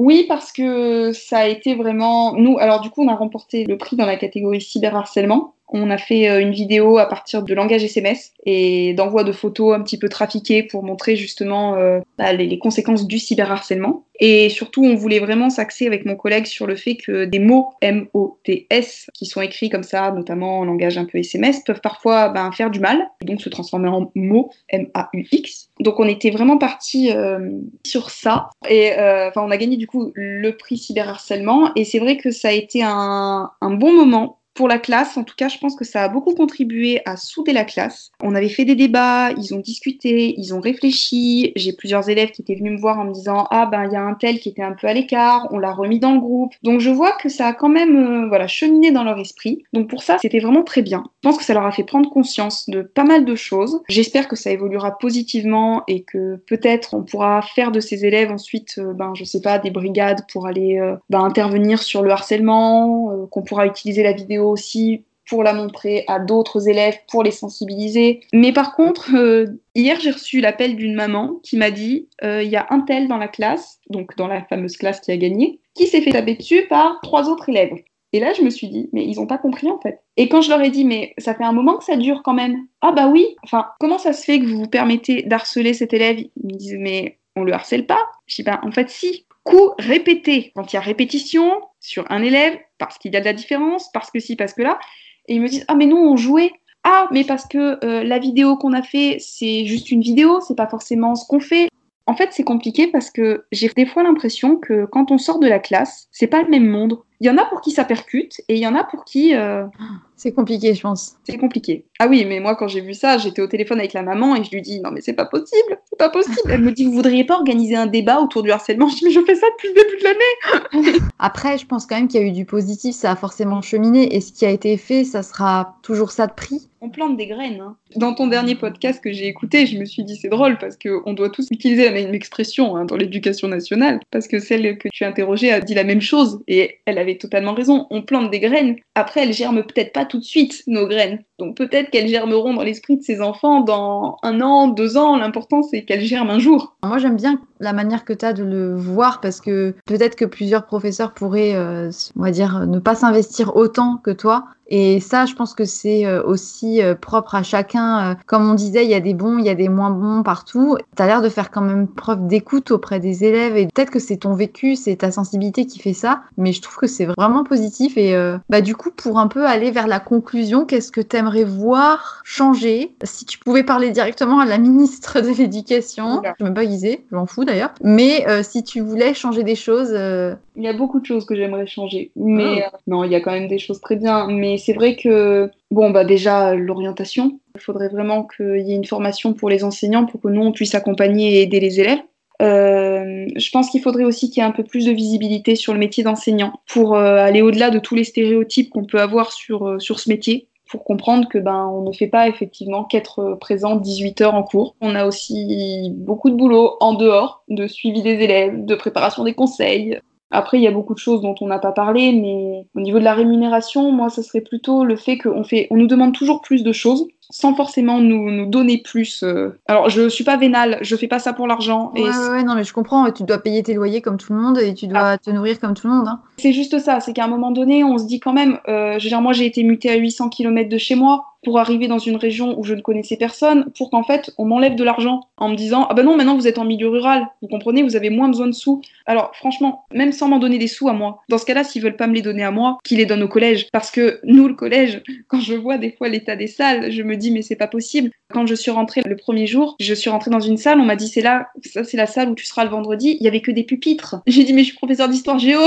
Oui, parce que ça a été vraiment. Nous, alors du coup, on a remporté le prix dans la catégorie cyberharcèlement. On a fait euh, une vidéo à partir de langage SMS et d'envoi de photos un petit peu trafiquées pour montrer justement euh, bah, les, conséquences du cyberharcèlement. Et surtout, on voulait vraiment s'axer avec mon collègue sur le fait que des mots M-O-T-S qui sont écrits comme ça, notamment en langage un peu SMS, peuvent parfois ben, faire du mal et donc se transformer en mots M-A-U-X. Donc on était vraiment parti euh, sur ça et enfin on a gagné du le prix cyberharcèlement. Et c'est vrai que ça a été un bon moment pour la classe, en tout cas, je pense que ça a beaucoup contribué à souder la classe. On avait fait des débats, ils ont discuté, ils ont réfléchi. J'ai plusieurs élèves qui étaient venus me voir en me disant Ah, ben, il y a un tel qui était un peu à l'écart, on l'a remis dans le groupe. Donc, je vois que ça a quand même euh, voilà, cheminé dans leur esprit. Donc, pour ça, c'était vraiment très bien. Je pense que ça leur a fait prendre conscience de pas mal de choses. J'espère que ça évoluera positivement et que peut-être on pourra faire de ces élèves ensuite, euh, ben, je sais pas, des brigades pour aller euh, ben, intervenir sur le harcèlement, qu'on pourra utiliser la vidéo aussi pour la montrer à d'autres élèves, pour les sensibiliser. Mais par contre, euh, hier, j'ai reçu l'appel d'une maman qui m'a dit euh, il y a un tel dans la classe, donc dans la fameuse classe qui a gagné, qui s'est fait taper dessus par trois autres élèves. Et là, je me suis dit, mais ils n'ont pas compris en fait. Et quand je leur ai dit, mais ça fait un moment que ça dure quand même. Ah bah oui, enfin, comment ça se fait que vous vous permettez d'harceler cet élève? Ils me disent, mais on le harcèle pas. Je dis, ben en fait, si. Coup répété. Quand il y a répétition sur un élève, parce qu'il y a de la différence, parce que si, parce que là, et ils me disent Ah, mais nous, on jouait. Ah, mais parce que euh, la vidéo qu'on a fait, c'est juste une vidéo, c'est pas forcément ce qu'on fait. En fait, c'est compliqué parce que j'ai des fois l'impression que quand on sort de la classe, c'est pas le même monde. Il y en a pour qui ça percute et il y en a pour qui. Euh, c'est compliqué, je pense. C'est compliqué. Ah oui, mais moi, quand j'ai vu ça, j'étais au téléphone avec la maman et je lui dis Non, mais c'est pas possible, c'est pas possible. Elle me dit Vous voudriez pas organiser un débat autour du harcèlement? Je dis Mais je fais ça depuis le début de l'année Après, je pense quand même qu'il y a eu du positif, ça a forcément cheminé et ce qui a été fait, ça sera toujours ça de prix. On plante des graines. Hein. Dans ton dernier podcast que j'ai écouté, je me suis dit C'est drôle parce qu'on doit tous utiliser la même expression hein, dans l'éducation nationale parce que celle que tu as interrogée a dit la même chose et elle avait totalement raison. On plante des graines. Après, elles germent peut-être pas tout de suite, nos graines. Donc peut-être qu'elles germeront dans l'esprit de ces enfants dans un an, deux ans. L'important, c'est qu'elles germent un jour. Moi, j'aime bien la manière que tu as de le voir parce que peut-être que plusieurs professeurs pourraient, euh, on va dire, ne pas s'investir autant que toi. Et ça, je pense que c'est euh, aussi euh, propre à chacun. Comme on disait, il y a des bons, il y a des moins bons partout. Tu as l'air de faire quand même preuve d'écoute auprès des élèves et peut-être que c'est ton vécu, c'est ta sensibilité qui fait ça. Mais je trouve que c'est vraiment positif. Et bah, du coup, pour un peu aller vers la conclusion, qu'est-ce que tu aimerais voir changer Si tu pouvais parler directement à la ministre de l'Éducation, je ne même pas je m'en fous d'ailleurs. Mais euh, si tu voulais changer des choses. Euh, il y a beaucoup de choses que j'aimerais changer. Mais ah. euh, non, il y a quand même des choses très bien. Mais c'est vrai que, bon, bah déjà, l'orientation. Il faudrait vraiment qu'il y ait une formation pour les enseignants pour que nous, on puisse accompagner et aider les élèves. je pense qu'il faudrait aussi qu'il y ait un peu plus de visibilité sur le métier d'enseignant pour aller au-delà de tous les stéréotypes qu'on peut avoir sur, sur ce métier pour comprendre que ben on ne fait pas effectivement qu'être présent 18 heures en cours. On a aussi beaucoup de boulot en dehors, de suivi des élèves, de préparation des conseils. Après, il y a beaucoup de choses dont on n'a pas parlé, mais au niveau de la rémunération, moi, ce serait plutôt le fait qu'on fait, on nous demande toujours plus de choses sans forcément nous, nous donner plus. Euh. Alors, je suis pas vénale, je fais pas ça pour l'argent. Ouais, ouais, non, mais je comprends. Tu dois payer tes loyers comme tout le monde et tu dois ah. te nourrir comme tout le monde. Hein. C'est juste ça, c'est qu'à un moment donné, on se dit quand même, euh, je veux dire, moi, j'ai été mutée à 800 km de chez moi pour arriver dans une région où je ne connaissais personne, pour qu'en fait, on m'enlève de l'argent en me disant, ah ben non, maintenant vous êtes en milieu rural, vous comprenez, vous avez moins besoin de sous. Alors, franchement, même sans m'en donner des sous à moi, dans ce cas-là, s'ils veulent pas me les donner à moi, qu'ils les donnent au collège. Parce que nous, le collège, quand je vois des fois l'état des salles, je me dis, mais c'est pas possible. Quand je suis rentrée le premier jour, je suis rentrée dans une salle, on m'a dit c'est là, ça c'est la salle où tu seras le vendredi. Il y avait que des pupitres. J'ai dit mais je suis professeur d'histoire géo.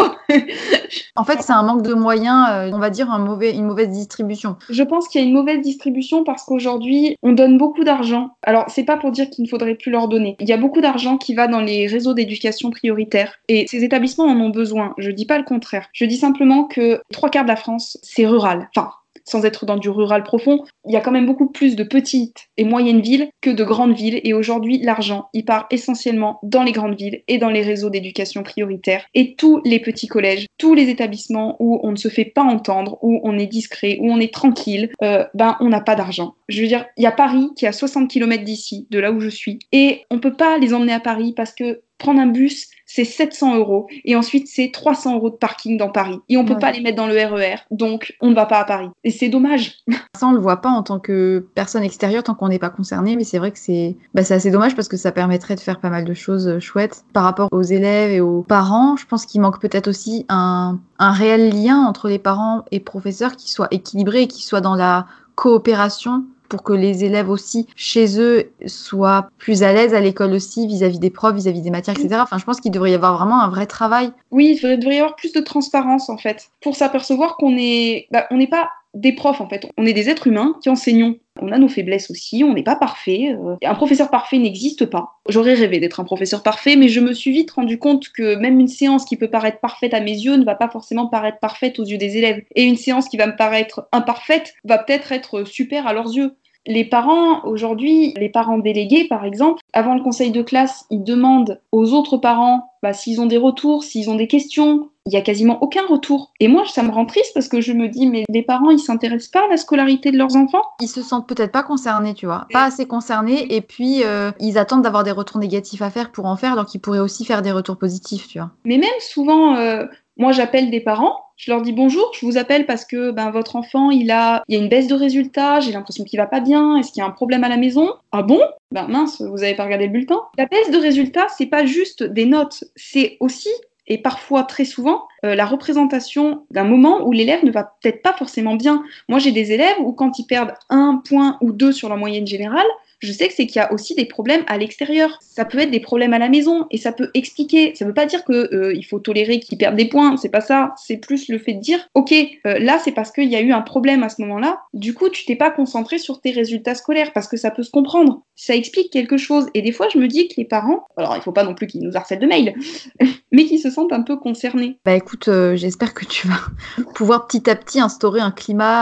en fait, c'est un manque de moyens, euh, on va dire un mauvais, une mauvaise distribution. Je pense qu'il y a une mauvaise distribution parce qu'aujourd'hui, on donne beaucoup d'argent. Alors, c'est pas pour dire qu'il ne faudrait plus leur donner. Il y a beaucoup d'argent qui va dans les réseaux d'éducation prioritaire et ces établissements en ont besoin. Je dis pas le contraire. Je dis simplement que trois quarts de la France, c'est rural. Enfin, sans être dans du rural profond, il y a quand même beaucoup plus de petites et moyennes villes que de grandes villes. Et aujourd'hui, l'argent, il part essentiellement dans les grandes villes et dans les réseaux d'éducation prioritaire. Et tous les petits collèges, tous les établissements où on ne se fait pas entendre, où on est discret, où on est tranquille, euh, ben on n'a pas d'argent. Je veux dire, il y a Paris qui est à 60 km d'ici, de là où je suis, et on peut pas les emmener à Paris parce que prendre un bus, c'est 700 euros. Et ensuite, c'est 300 euros de parking dans Paris. Et on peut pas les mettre dans le RER. E donc, on ne va pas à Paris. Et c'est dommage. Ça, on le voit pas en tant que personne extérieure tant qu'on n'est pas concerné. Mais c'est vrai que c'est bah, assez dommage parce que ça permettrait de faire pas mal de choses euh, chouettes. Par rapport aux élèves et aux parents, je pense qu'il manque peut-être aussi un, un réel lien entre les parents et professeurs qui soit équilibré et qui soit dans la coopération pour que les élèves aussi chez eux soient plus à l'aise à l'école aussi vis-à-vis des profs, vis-à-vis des matières, etc. Enfin, je pense qu'il devrait y avoir vraiment un vrai travail. Oui, il devrait y avoir plus de transparence en fait, pour s'apercevoir qu'on est, bah, on n'est pas des profs en fait. On est des êtres humains qui enseignons. On a nos faiblesses aussi, on n'est pas parfait. Euh, un professeur parfait n'existe pas. J'aurais rêvé d'être un professeur parfait, mais je me suis vite rendu compte que même une séance qui peut paraître parfaite à mes yeux ne va pas forcément paraître parfaite aux yeux des élèves. Et une séance qui va me paraître imparfaite va peut-être être super à leurs yeux. Les parents, aujourd'hui, les parents délégués, par exemple, avant le conseil de classe, ils demandent aux autres parents bah, s'ils ont des retours, s'ils ont des questions. Il n'y a quasiment aucun retour. Et moi, ça me rend triste parce que je me dis, mais les parents, ils s'intéressent pas à la scolarité de leurs enfants? Ils se sentent peut-être pas concernés, tu vois. Pas assez concernés. Et puis, euh, ils attendent d'avoir des retours négatifs à faire pour en faire, donc ils pourraient aussi faire des retours positifs, tu vois. Mais même souvent, euh, moi, j'appelle des parents je leur dis bonjour, je vous appelle parce que ben, votre enfant, il a, il y a une baisse de résultats, j'ai l'impression qu'il va pas bien, est-ce qu'il y a un problème à la maison? Ah bon? Ben mince, vous avez pas regardé le bulletin. La baisse de résultats, c'est pas juste des notes, c'est aussi et parfois très souvent euh, la représentation d'un moment où l'élève ne va peut-être pas forcément bien. Moi, j'ai des élèves où quand ils perdent un point ou deux sur la moyenne générale, je sais que c'est qu'il y a aussi des problèmes à l'extérieur. Ça peut être des problèmes à la maison et ça peut expliquer. Ça ne veut pas dire qu'il euh, faut tolérer qu'ils perdent des points, c'est pas ça. C'est plus le fait de dire, ok, euh, là c'est parce qu'il y a eu un problème à ce moment-là. Du coup, tu t'es pas concentré sur tes résultats scolaires parce que ça peut se comprendre. Ça explique quelque chose. Et des fois, je me dis que les parents, alors il faut pas non plus qu'ils nous harcèlent de mails, mais qu'ils se sentent un peu concernés. Bah écoute, euh, j'espère que tu vas pouvoir petit à petit instaurer un climat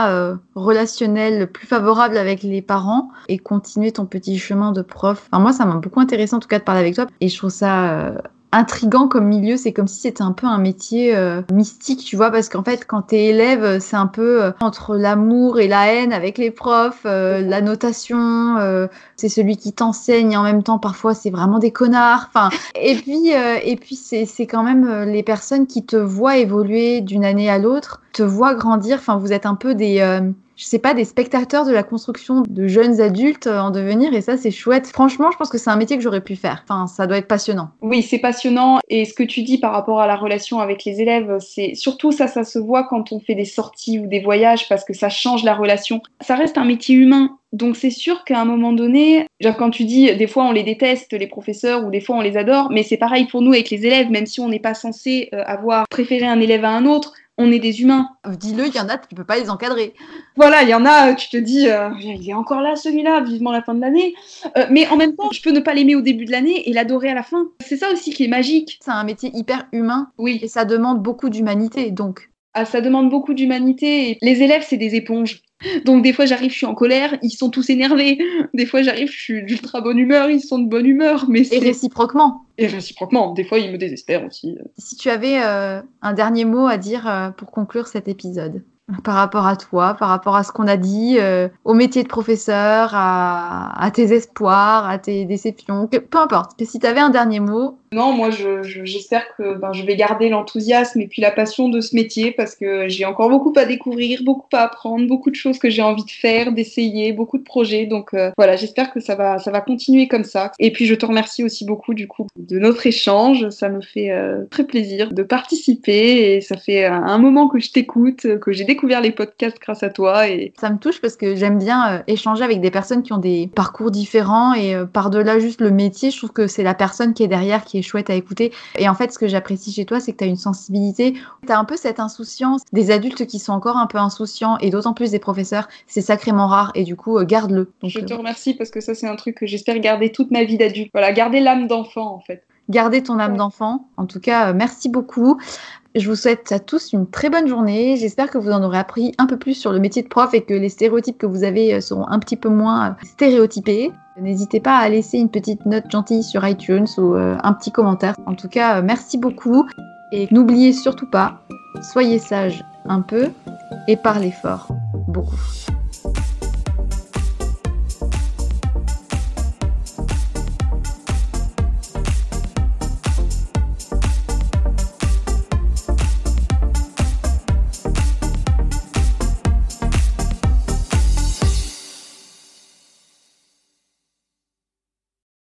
relationnel plus favorable avec les parents et continuer ton petit chemin de prof. Enfin, moi, ça m'a beaucoup intéressé en tout cas de parler avec toi et je trouve ça euh, intrigant comme milieu. C'est comme si c'était un peu un métier euh, mystique, tu vois, parce qu'en fait, quand t'es élève, c'est un peu euh, entre l'amour et la haine avec les profs, la notation, c'est celui qui t'enseigne et en même temps, parfois, c'est vraiment des connards. Enfin, et puis, et puis c'est quand même les personnes qui te voient évoluer d'une année à l'autre, te voient grandir. Enfin, vous êtes un peu des je sais pas, des spectateurs de la construction de jeunes adultes euh, en devenir et ça c'est chouette. Franchement, je pense que c'est un métier que j'aurais pu faire. Enfin, ça doit être passionnant. Oui, c'est passionnant et ce que tu dis par rapport à la relation avec les élèves, c'est surtout ça, ça se voit quand on fait des sorties ou des voyages parce que ça change la relation. Ça reste un métier humain. Donc c'est sûr qu'à un moment donné, genre quand tu dis des fois on les déteste les professeurs ou des fois on les adore, mais c'est pareil pour nous avec les élèves, même si on n'est pas censé euh, avoir préféré un élève à un autre, on est des humains. Dis-le, il y en a, tu peux pas les encadrer. Voilà, il y en a, tu te dis, euh, il est encore là celui-là, vivement la fin de l'année. Euh, mais en même temps, je peux ne pas l'aimer au début de l'année et l'adorer à la fin. C'est ça aussi qui est magique. C'est un métier hyper humain. Oui. Et ça demande beaucoup d'humanité, donc. Ah, ça demande beaucoup d'humanité. Les élèves, c'est des éponges. Donc des fois j'arrive, je suis en colère, ils sont tous énervés. Des fois j'arrive, je suis d'ultra bonne humeur, ils sont de bonne humeur. Mais et réciproquement. Et réciproquement, des fois ils me désespèrent aussi. Si tu avais euh, un dernier mot à dire euh, pour conclure cet épisode par rapport à toi, par rapport à ce qu'on a dit, euh, au métier de professeur, à, tes espoirs, à tes déceptions, peu importe. si tu avais un dernier mot. Non, moi j'espère que ben, je vais garder l'enthousiasme et puis la passion de ce métier parce que j'ai encore beaucoup à découvrir, beaucoup à apprendre, beaucoup de choses que j'ai envie de faire, d'essayer, beaucoup de projets. Donc euh, voilà, j'espère que ça va, ça va continuer comme ça. Et puis je te remercie aussi beaucoup du coup de notre échange. Ça me fait euh, très plaisir de participer et ça fait un moment que je t'écoute, que j'ai découvert les podcasts grâce à toi. Et... Ça me touche parce que j'aime bien euh, échanger avec des personnes qui ont des parcours différents et euh, par-delà juste le métier, je trouve que c'est la personne qui est derrière qui est chouette à écouter. Et en fait, ce que j'apprécie chez toi, c'est que tu as une sensibilité. Tu as un peu cette insouciance des adultes qui sont encore un peu insouciants et d'autant plus des professeurs. C'est sacrément rare et du coup, euh, garde-le. Je te remercie parce que ça, c'est un truc que j'espère garder toute ma vie d'adulte. Voilà, garder l'âme d'enfant en fait garder ton âme d'enfant. En tout cas, merci beaucoup. Je vous souhaite à tous une très bonne journée. J'espère que vous en aurez appris un peu plus sur le métier de prof et que les stéréotypes que vous avez euh, seront un petit peu moins euh, stéréotypés. N'hésitez pas à laisser une petite note gentille sur iTunes ou euh, un petit commentaire. En tout cas, merci beaucoup. Et n'oubliez surtout pas, soyez sage un peu et parlez fort beaucoup.